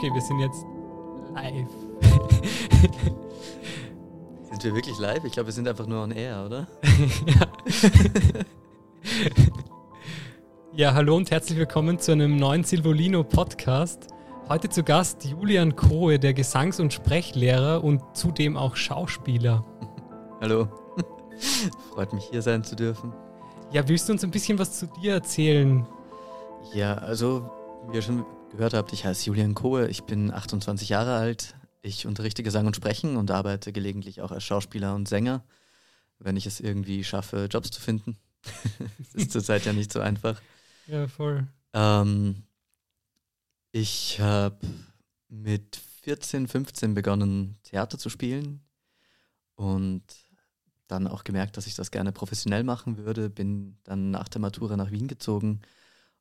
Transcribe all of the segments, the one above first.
Okay, wir sind jetzt live. sind wir wirklich live? Ich glaube, wir sind einfach nur on air, oder? ja. ja, hallo und herzlich willkommen zu einem neuen Silvolino Podcast. Heute zu Gast Julian Kohe, der Gesangs- und Sprechlehrer und zudem auch Schauspieler. Hallo. Freut mich hier sein zu dürfen. Ja, willst du uns ein bisschen was zu dir erzählen? Ja, also, wie ihr schon gehört habt, ich heiße Julian Kohe, ich bin 28 Jahre alt. Ich unterrichte Gesang und Sprechen und arbeite gelegentlich auch als Schauspieler und Sänger, wenn ich es irgendwie schaffe, Jobs zu finden. das ist zurzeit ja nicht so einfach. Ja, voll. Ähm, ich habe mit 14, 15 begonnen, Theater zu spielen und dann auch gemerkt, dass ich das gerne professionell machen würde. Bin dann nach der Matura nach Wien gezogen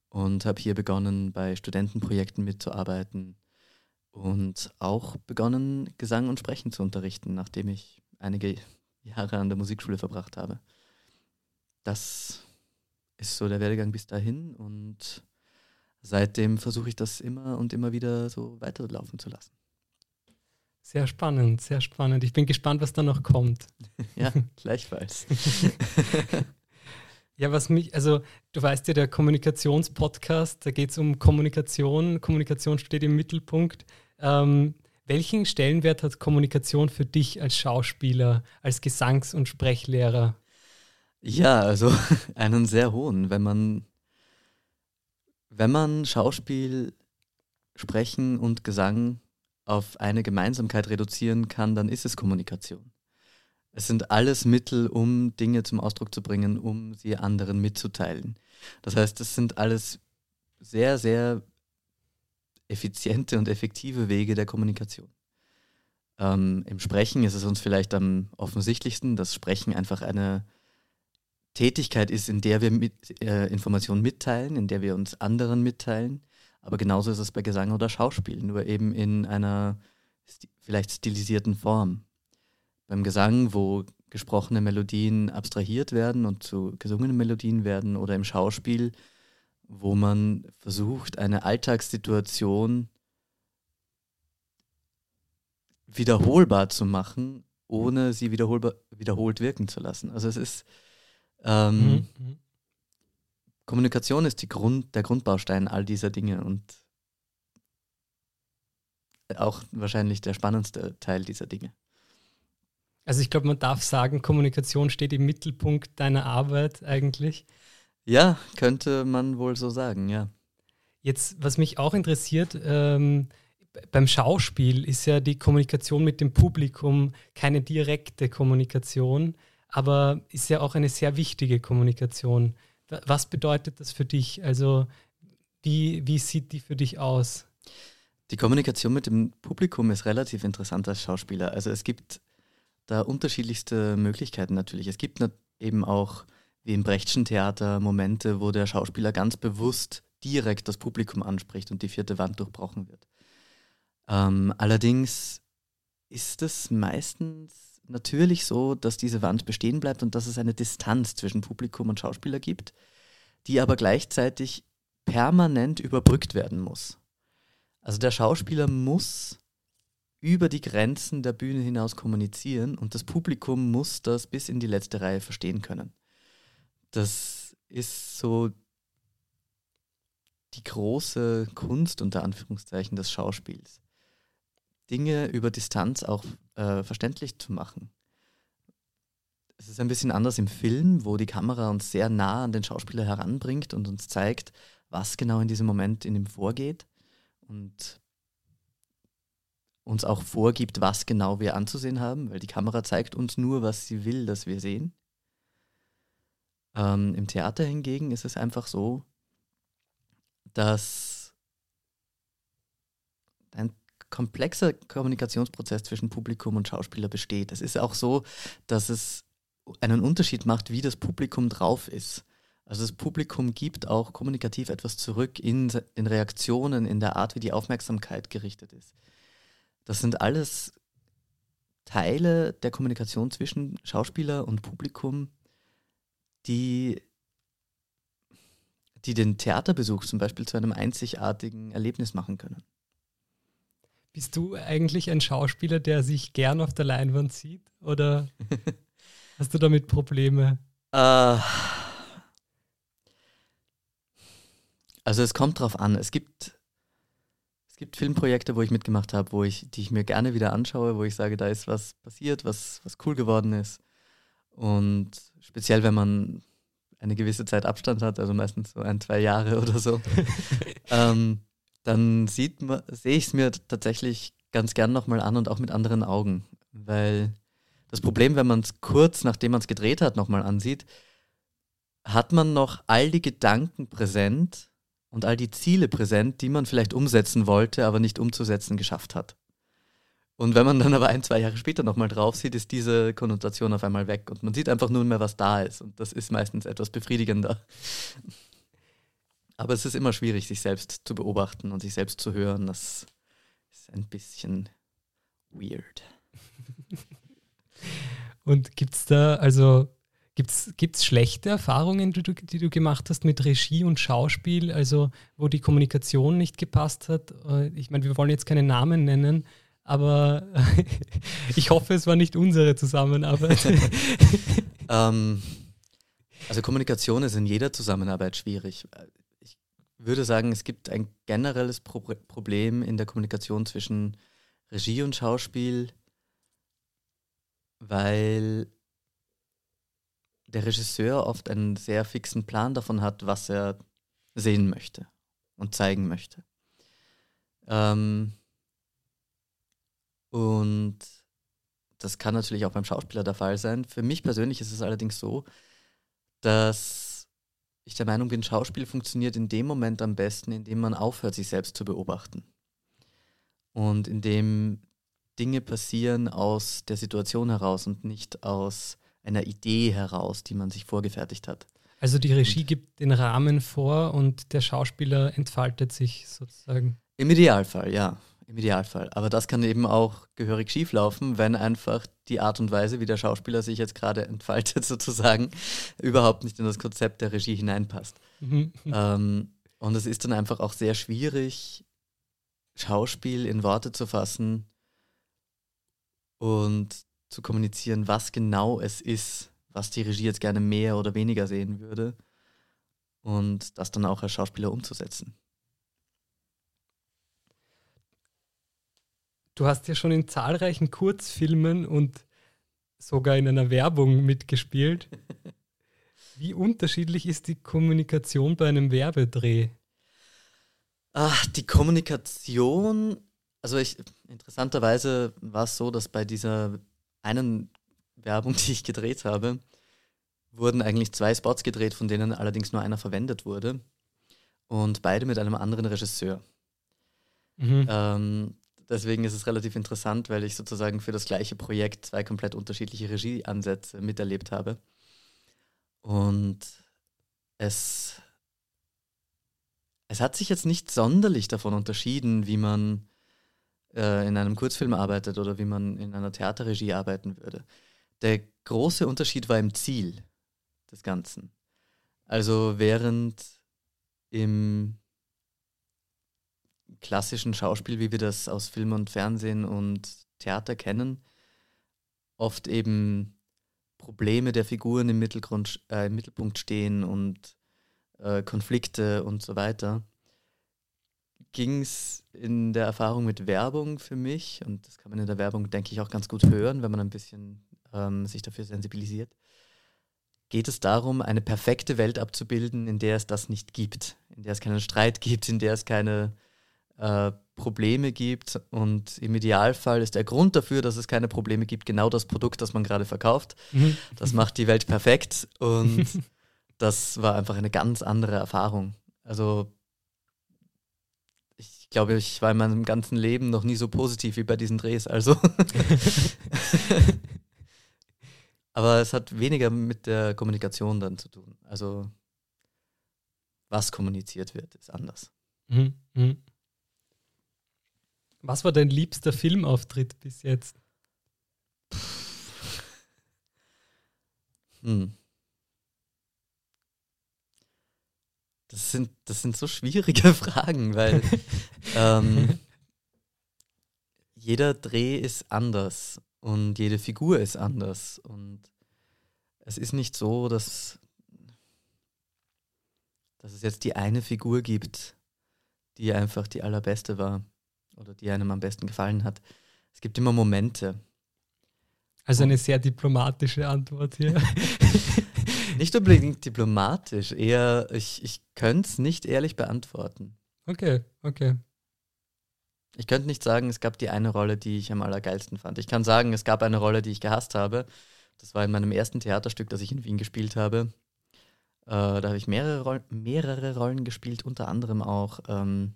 und habe hier begonnen, bei Studentenprojekten mitzuarbeiten und auch begonnen, Gesang und Sprechen zu unterrichten, nachdem ich einige Jahre an der Musikschule verbracht habe. Das ist so der Werdegang bis dahin und seitdem versuche ich das immer und immer wieder so weiterlaufen zu lassen. Sehr spannend, sehr spannend. Ich bin gespannt, was da noch kommt. ja, gleichfalls. Ja, was mich, also du weißt ja, der Kommunikationspodcast, da geht es um Kommunikation. Kommunikation steht im Mittelpunkt. Ähm, welchen Stellenwert hat Kommunikation für dich als Schauspieler, als Gesangs- und Sprechlehrer? Ja, also einen sehr hohen. Wenn man, wenn man Schauspiel, Sprechen und Gesang auf eine Gemeinsamkeit reduzieren kann, dann ist es Kommunikation. Es sind alles Mittel, um Dinge zum Ausdruck zu bringen, um sie anderen mitzuteilen. Das heißt, es sind alles sehr, sehr effiziente und effektive Wege der Kommunikation. Ähm, Im Sprechen ist es uns vielleicht am offensichtlichsten, dass Sprechen einfach eine Tätigkeit ist, in der wir mit, äh, Informationen mitteilen, in der wir uns anderen mitteilen. Aber genauso ist es bei Gesang oder Schauspiel, nur eben in einer sti vielleicht stilisierten Form beim Gesang, wo gesprochene Melodien abstrahiert werden und zu gesungenen Melodien werden oder im Schauspiel, wo man versucht, eine Alltagssituation wiederholbar zu machen, ohne sie wiederholbar, wiederholt wirken zu lassen. Also es ist ähm, mhm. mhm. Kommunikation ist die Grund, der Grundbaustein all dieser Dinge und auch wahrscheinlich der spannendste Teil dieser Dinge. Also ich glaube, man darf sagen, Kommunikation steht im Mittelpunkt deiner Arbeit eigentlich. Ja, könnte man wohl so sagen, ja. Jetzt, was mich auch interessiert, ähm, beim Schauspiel ist ja die Kommunikation mit dem Publikum keine direkte Kommunikation, aber ist ja auch eine sehr wichtige Kommunikation. Was bedeutet das für dich? Also wie, wie sieht die für dich aus? Die Kommunikation mit dem Publikum ist relativ interessant als Schauspieler. Also es gibt da unterschiedlichste Möglichkeiten natürlich. Es gibt eben auch, wie im Brechtschen Theater, Momente, wo der Schauspieler ganz bewusst direkt das Publikum anspricht und die vierte Wand durchbrochen wird. Ähm, allerdings ist es meistens natürlich so, dass diese Wand bestehen bleibt und dass es eine Distanz zwischen Publikum und Schauspieler gibt, die aber gleichzeitig permanent überbrückt werden muss. Also der Schauspieler muss über die Grenzen der Bühne hinaus kommunizieren und das Publikum muss das bis in die letzte Reihe verstehen können. Das ist so die große Kunst unter Anführungszeichen des Schauspiels. Dinge über Distanz auch äh, verständlich zu machen. Es ist ein bisschen anders im Film, wo die Kamera uns sehr nah an den Schauspieler heranbringt und uns zeigt, was genau in diesem Moment in ihm vorgeht. Und uns auch vorgibt, was genau wir anzusehen haben, weil die Kamera zeigt uns nur, was sie will, dass wir sehen. Ähm, Im Theater hingegen ist es einfach so, dass ein komplexer Kommunikationsprozess zwischen Publikum und Schauspieler besteht. Es ist auch so, dass es einen Unterschied macht, wie das Publikum drauf ist. Also das Publikum gibt auch kommunikativ etwas zurück in den Reaktionen, in der Art, wie die Aufmerksamkeit gerichtet ist. Das sind alles Teile der Kommunikation zwischen Schauspieler und Publikum, die, die den Theaterbesuch zum Beispiel zu einem einzigartigen Erlebnis machen können. Bist du eigentlich ein Schauspieler, der sich gern auf der Leinwand sieht? Oder hast du damit Probleme? Äh, also es kommt drauf an. Es gibt, gibt Filmprojekte, wo ich mitgemacht habe, wo ich, die ich mir gerne wieder anschaue, wo ich sage, da ist was passiert, was, was cool geworden ist. Und speziell, wenn man eine gewisse Zeit Abstand hat, also meistens so ein, zwei Jahre oder so, ähm, dann sieht man, sehe ich es mir tatsächlich ganz gern nochmal an und auch mit anderen Augen. Weil das Problem, wenn man es kurz nachdem man es gedreht hat, nochmal ansieht, hat man noch all die Gedanken präsent und all die Ziele präsent, die man vielleicht umsetzen wollte, aber nicht umzusetzen geschafft hat. Und wenn man dann aber ein, zwei Jahre später nochmal drauf sieht, ist diese Konnotation auf einmal weg und man sieht einfach nur mehr, was da ist. Und das ist meistens etwas befriedigender. Aber es ist immer schwierig, sich selbst zu beobachten und sich selbst zu hören. Das ist ein bisschen weird. Und gibt es da, also gibt es schlechte Erfahrungen, die du, die du gemacht hast mit Regie und Schauspiel, also wo die Kommunikation nicht gepasst hat? Äh, ich meine, wir wollen jetzt keine Namen nennen, aber ich hoffe, es war nicht unsere Zusammenarbeit. ähm, also Kommunikation ist in jeder Zusammenarbeit schwierig. Ich würde sagen, es gibt ein generelles Pro Problem in der Kommunikation zwischen Regie und Schauspiel, weil der Regisseur oft einen sehr fixen Plan davon hat, was er sehen möchte und zeigen möchte. Ähm, und das kann natürlich auch beim Schauspieler der Fall sein. Für mich persönlich ist es allerdings so, dass ich der Meinung bin, Schauspiel funktioniert in dem Moment am besten, in dem man aufhört, sich selbst zu beobachten. Und in dem Dinge passieren aus der Situation heraus und nicht aus einer Idee heraus, die man sich vorgefertigt hat. Also die Regie und gibt den Rahmen vor und der Schauspieler entfaltet sich sozusagen. Im Idealfall, ja. Im Idealfall. Aber das kann eben auch gehörig schieflaufen, wenn einfach die Art und Weise, wie der Schauspieler sich jetzt gerade entfaltet, sozusagen, überhaupt nicht in das Konzept der Regie hineinpasst. Mhm. Ähm, und es ist dann einfach auch sehr schwierig, Schauspiel in Worte zu fassen und zu kommunizieren, was genau es ist, was die Regie jetzt gerne mehr oder weniger sehen würde. Und das dann auch als Schauspieler umzusetzen. Du hast ja schon in zahlreichen Kurzfilmen und sogar in einer Werbung mitgespielt. Wie unterschiedlich ist die Kommunikation bei einem Werbedreh? Ach, die Kommunikation, also ich, interessanterweise war es so, dass bei dieser einen Werbung, die ich gedreht habe, wurden eigentlich zwei Spots gedreht, von denen allerdings nur einer verwendet wurde. Und beide mit einem anderen Regisseur. Mhm. Ähm, Deswegen ist es relativ interessant, weil ich sozusagen für das gleiche Projekt zwei komplett unterschiedliche Regieansätze miterlebt habe. Und es, es hat sich jetzt nicht sonderlich davon unterschieden, wie man äh, in einem Kurzfilm arbeitet oder wie man in einer Theaterregie arbeiten würde. Der große Unterschied war im Ziel des Ganzen. Also während im klassischen Schauspiel, wie wir das aus Film und Fernsehen und Theater kennen, oft eben Probleme der Figuren im, Mittelgrund, äh, im Mittelpunkt stehen und äh, Konflikte und so weiter, ging es in der Erfahrung mit Werbung für mich, und das kann man in der Werbung, denke ich, auch ganz gut hören, wenn man ein bisschen ähm, sich dafür sensibilisiert, geht es darum, eine perfekte Welt abzubilden, in der es das nicht gibt, in der es keinen Streit gibt, in der es keine äh, Probleme gibt. Und im Idealfall ist der Grund dafür, dass es keine Probleme gibt, genau das Produkt, das man gerade verkauft. Mhm. Das macht die Welt perfekt. Und das war einfach eine ganz andere Erfahrung. Also ich glaube, ich war in meinem ganzen Leben noch nie so positiv wie bei diesen Drehs. Also. Aber es hat weniger mit der Kommunikation dann zu tun. Also was kommuniziert wird, ist anders. Mhm. Mhm. Was war dein liebster Filmauftritt bis jetzt? Hm. Das sind, das sind so schwierige Fragen, weil ähm, jeder Dreh ist anders und jede Figur ist anders. Und es ist nicht so, dass, dass es jetzt die eine Figur gibt, die einfach die allerbeste war oder die einem am besten gefallen hat. Es gibt immer Momente. Also eine sehr diplomatische Antwort hier. nicht unbedingt diplomatisch, eher ich, ich könnte es nicht ehrlich beantworten. Okay, okay. Ich könnte nicht sagen, es gab die eine Rolle, die ich am allergeilsten fand. Ich kann sagen, es gab eine Rolle, die ich gehasst habe. Das war in meinem ersten Theaterstück, das ich in Wien gespielt habe. Äh, da habe ich mehrere, Roll mehrere Rollen gespielt, unter anderem auch ähm,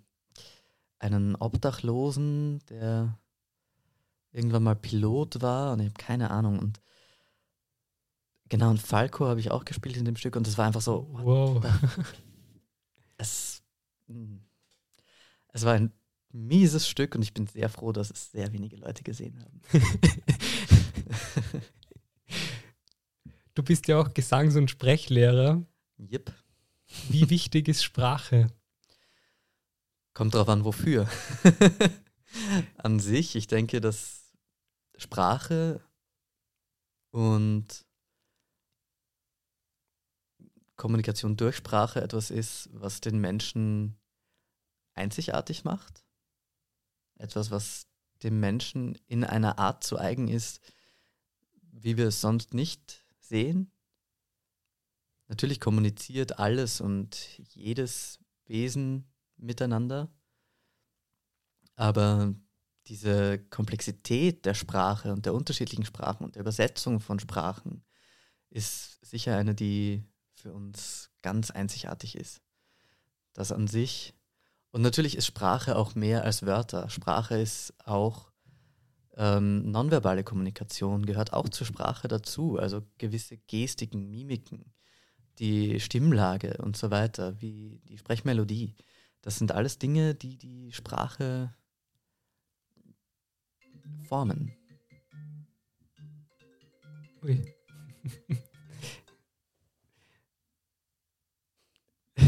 einen Obdachlosen, der irgendwann mal Pilot war und ich habe keine Ahnung. Und genau, und Falco habe ich auch gespielt in dem Stück und es war einfach so. Wow. Es, hm. es war ein mieses Stück und ich bin sehr froh, dass es sehr wenige Leute gesehen haben. du bist ja auch Gesangs- und Sprechlehrer. Yep. Wie wichtig ist Sprache? Kommt drauf an, wofür. an sich, ich denke, dass Sprache und Kommunikation durch Sprache etwas ist, was den Menschen einzigartig macht etwas, was dem Menschen in einer Art zu eigen ist, wie wir es sonst nicht sehen. Natürlich kommuniziert alles und jedes Wesen miteinander, aber diese Komplexität der Sprache und der unterschiedlichen Sprachen und der Übersetzung von Sprachen ist sicher eine, die für uns ganz einzigartig ist. Das an sich und natürlich ist Sprache auch mehr als Wörter. Sprache ist auch ähm, nonverbale Kommunikation, gehört auch zur Sprache dazu. Also gewisse Gestiken, Mimiken, die Stimmlage und so weiter, wie die Sprechmelodie. Das sind alles Dinge, die die Sprache formen. Ui.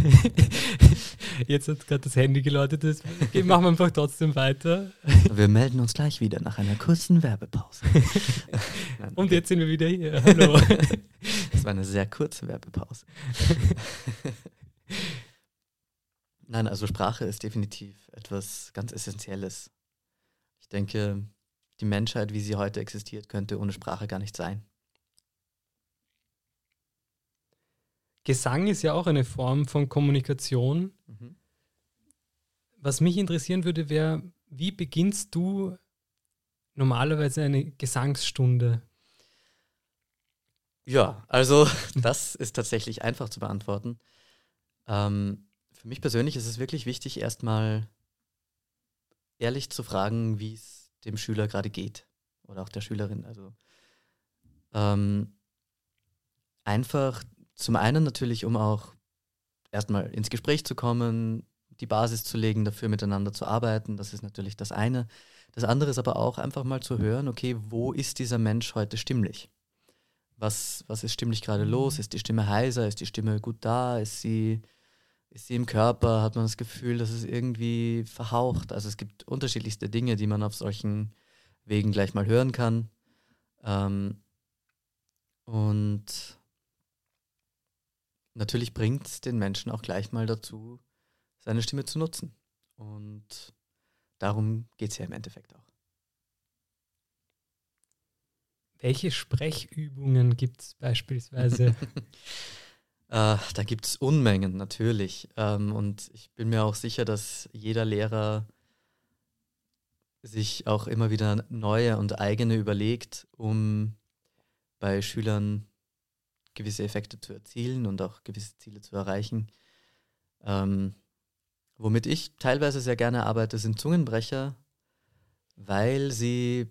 Jetzt hat gerade das Handy geläutet. Das machen wir einfach trotzdem weiter. Wir melden uns gleich wieder nach einer kurzen Werbepause. Und jetzt sind wir wieder hier. Hallo. Das war eine sehr kurze Werbepause. Nein, also Sprache ist definitiv etwas ganz Essentielles. Ich denke, die Menschheit, wie sie heute existiert, könnte ohne Sprache gar nicht sein. Gesang ist ja auch eine Form von Kommunikation. Mhm. Was mich interessieren würde, wäre, wie beginnst du normalerweise eine Gesangsstunde? Ja, also das ist tatsächlich einfach zu beantworten. Ähm, für mich persönlich ist es wirklich wichtig, erstmal ehrlich zu fragen, wie es dem Schüler gerade geht oder auch der Schülerin. Also ähm, einfach zum einen natürlich, um auch erstmal ins Gespräch zu kommen, die Basis zu legen, dafür miteinander zu arbeiten. Das ist natürlich das eine. Das andere ist aber auch einfach mal zu hören, okay, wo ist dieser Mensch heute stimmlich? Was, was ist stimmlich gerade los? Ist die Stimme heiser? Ist die Stimme gut da? Ist sie, ist sie im Körper? Hat man das Gefühl, dass es irgendwie verhaucht? Also es gibt unterschiedlichste Dinge, die man auf solchen Wegen gleich mal hören kann. Ähm, und natürlich bringt es den Menschen auch gleich mal dazu, seine Stimme zu nutzen. Und darum geht es ja im Endeffekt auch. Welche Sprechübungen gibt es beispielsweise? äh, da gibt es Unmengen natürlich. Ähm, und ich bin mir auch sicher, dass jeder Lehrer sich auch immer wieder neue und eigene überlegt, um bei Schülern gewisse Effekte zu erzielen und auch gewisse Ziele zu erreichen. Ähm, womit ich teilweise sehr gerne arbeite, sind Zungenbrecher, weil sie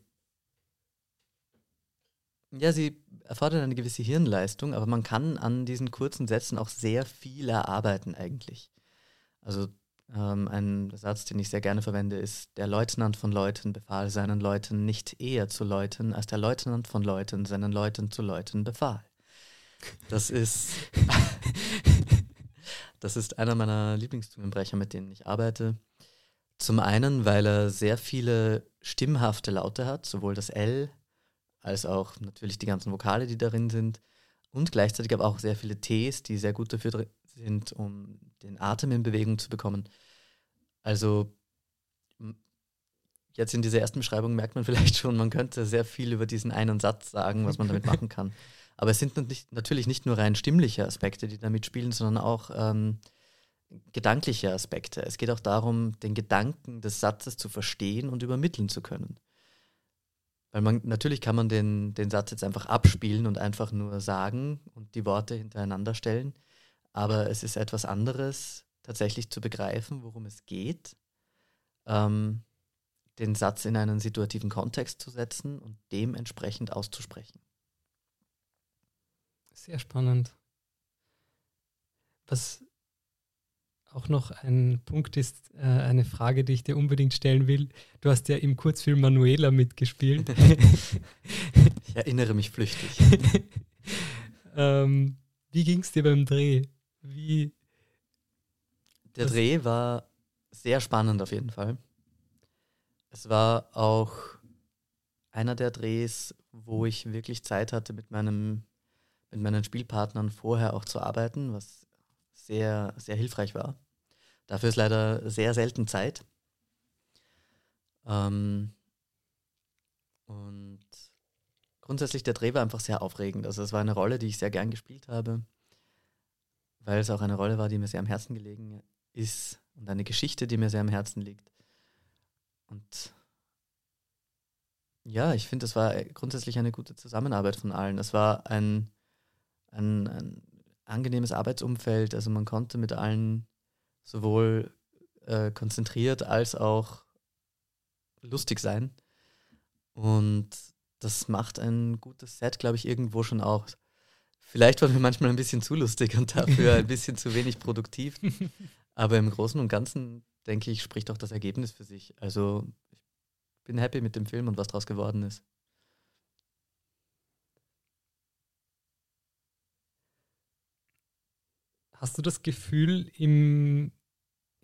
ja, sie erfordern eine gewisse Hirnleistung, aber man kann an diesen kurzen Sätzen auch sehr viel erarbeiten eigentlich. Also ähm, ein Satz, den ich sehr gerne verwende, ist, der Leutnant von Leuten befahl seinen Leuten nicht eher zu läuten, als der Leutnant von Leuten seinen Leuten zu läuten befahl. Das ist, das ist einer meiner Lieblingszungenbrecher, mit denen ich arbeite. Zum einen, weil er sehr viele stimmhafte Laute hat, sowohl das L als auch natürlich die ganzen Vokale, die darin sind. Und gleichzeitig aber auch sehr viele Ts, die sehr gut dafür sind, um den Atem in Bewegung zu bekommen. Also jetzt in dieser ersten Beschreibung merkt man vielleicht schon, man könnte sehr viel über diesen einen Satz sagen, was man damit machen kann. Aber es sind natürlich nicht nur rein stimmliche Aspekte, die damit spielen, sondern auch ähm, gedankliche Aspekte. Es geht auch darum, den Gedanken des Satzes zu verstehen und übermitteln zu können. Weil man, natürlich kann man den, den Satz jetzt einfach abspielen und einfach nur sagen und die Worte hintereinander stellen. Aber es ist etwas anderes, tatsächlich zu begreifen, worum es geht, ähm, den Satz in einen situativen Kontext zu setzen und dementsprechend auszusprechen. Sehr spannend. Was auch noch ein Punkt ist, äh, eine Frage, die ich dir unbedingt stellen will. Du hast ja im Kurzfilm Manuela mitgespielt. ich erinnere mich flüchtig. ähm, wie ging es dir beim Dreh? Wie, Der Dreh war sehr spannend auf jeden Fall. Es war auch einer der Drehs, wo ich wirklich Zeit hatte, mit, meinem, mit meinen Spielpartnern vorher auch zu arbeiten, was sehr, sehr hilfreich war. Dafür ist leider sehr selten Zeit. Ähm, und grundsätzlich der Dreh war einfach sehr aufregend. Also es war eine Rolle, die ich sehr gern gespielt habe, weil es auch eine Rolle war, die mir sehr am Herzen gelegen ist und eine Geschichte, die mir sehr am Herzen liegt. Und ja, ich finde, es war grundsätzlich eine gute Zusammenarbeit von allen. Es war ein, ein, ein angenehmes Arbeitsumfeld. Also man konnte mit allen sowohl äh, konzentriert als auch lustig sein. Und das macht ein gutes Set, glaube ich, irgendwo schon auch. Vielleicht waren wir manchmal ein bisschen zu lustig und dafür ein bisschen zu wenig produktiv. Aber im Großen und Ganzen, denke ich, spricht auch das Ergebnis für sich. Also ich bin happy mit dem Film und was daraus geworden ist. Hast du das Gefühl, im,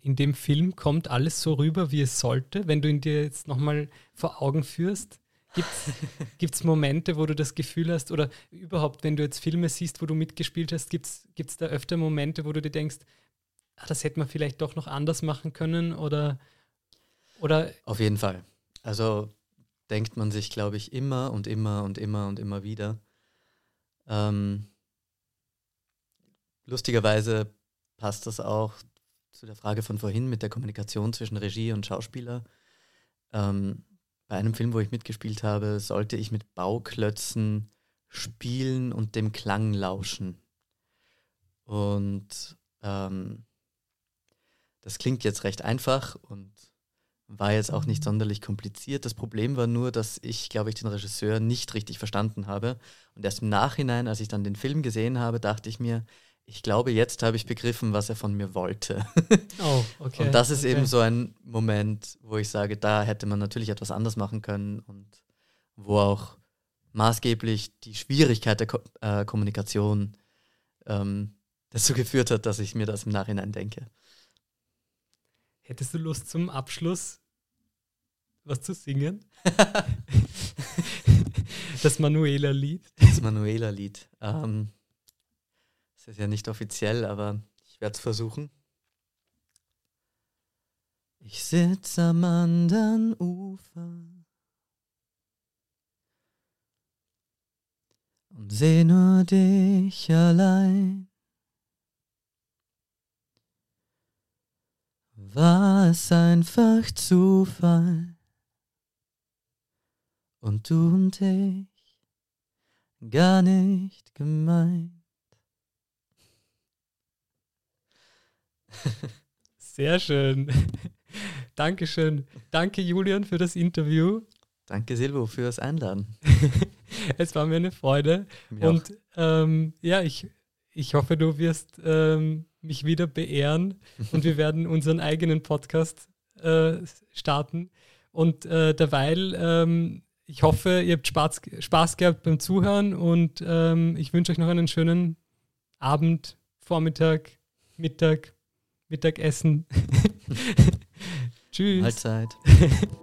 in dem Film kommt alles so rüber, wie es sollte, wenn du ihn dir jetzt nochmal vor Augen führst? Gibt es Momente, wo du das Gefühl hast, oder überhaupt, wenn du jetzt Filme siehst, wo du mitgespielt hast, gibt es da öfter Momente, wo du dir denkst, ah, das hätte man vielleicht doch noch anders machen können? Oder, oder Auf jeden Fall. Also denkt man sich, glaube ich, immer und immer und immer und immer wieder. Ähm, lustigerweise passt das auch zu der Frage von vorhin mit der Kommunikation zwischen Regie und Schauspieler. Ähm, bei einem Film, wo ich mitgespielt habe, sollte ich mit Bauklötzen spielen und dem Klang lauschen. Und ähm, das klingt jetzt recht einfach und war jetzt auch nicht sonderlich kompliziert. Das Problem war nur, dass ich, glaube ich, den Regisseur nicht richtig verstanden habe. Und erst im Nachhinein, als ich dann den Film gesehen habe, dachte ich mir, ich glaube, jetzt habe ich begriffen, was er von mir wollte. Oh, okay. Und das ist okay. eben so ein Moment, wo ich sage, da hätte man natürlich etwas anders machen können und wo auch maßgeblich die Schwierigkeit der Ko äh, Kommunikation ähm, dazu geführt hat, dass ich mir das im Nachhinein denke. Hättest du Lust zum Abschluss was zu singen? das Manuela-Lied. Das Manuela-Lied. Ähm, das ist ja nicht offiziell, aber ich werde es versuchen. Ich sitze am anderen Ufer und seh nur dich allein. War es einfach Zufall und du und ich gar nicht gemeint. Sehr schön. Dankeschön. Danke, Julian, für das Interview. Danke, Silvo, fürs Einladen. es war mir eine Freude. Mir Und ähm, ja, ich, ich hoffe, du wirst ähm, mich wieder beehren und wir werden unseren eigenen Podcast äh, starten. Und äh, derweil, ähm, ich hoffe, ihr habt Spaß, Spaß gehabt beim Zuhören und ähm, ich wünsche euch noch einen schönen Abend, Vormittag, Mittag, Mittagessen. Tschüss. Mahlzeit.